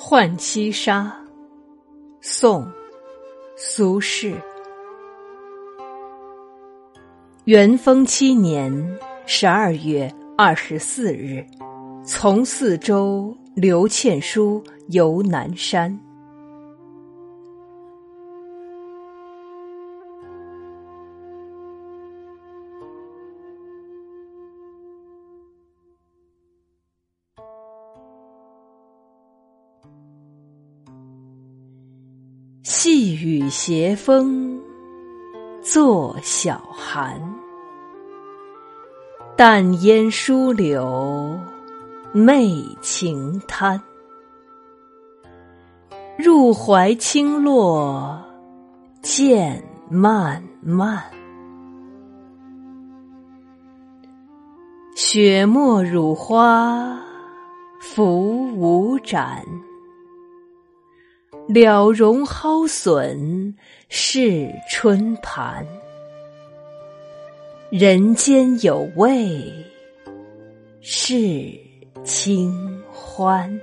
浣溪沙，宋·苏轼。元丰七年十二月二十四日，从四州刘倩书游南山。细雨斜风作晓寒，淡烟疏柳媚晴滩。入怀轻落渐漫漫，雪沫乳花浮无展。了容蒿笋是春盘，人间有味是清欢。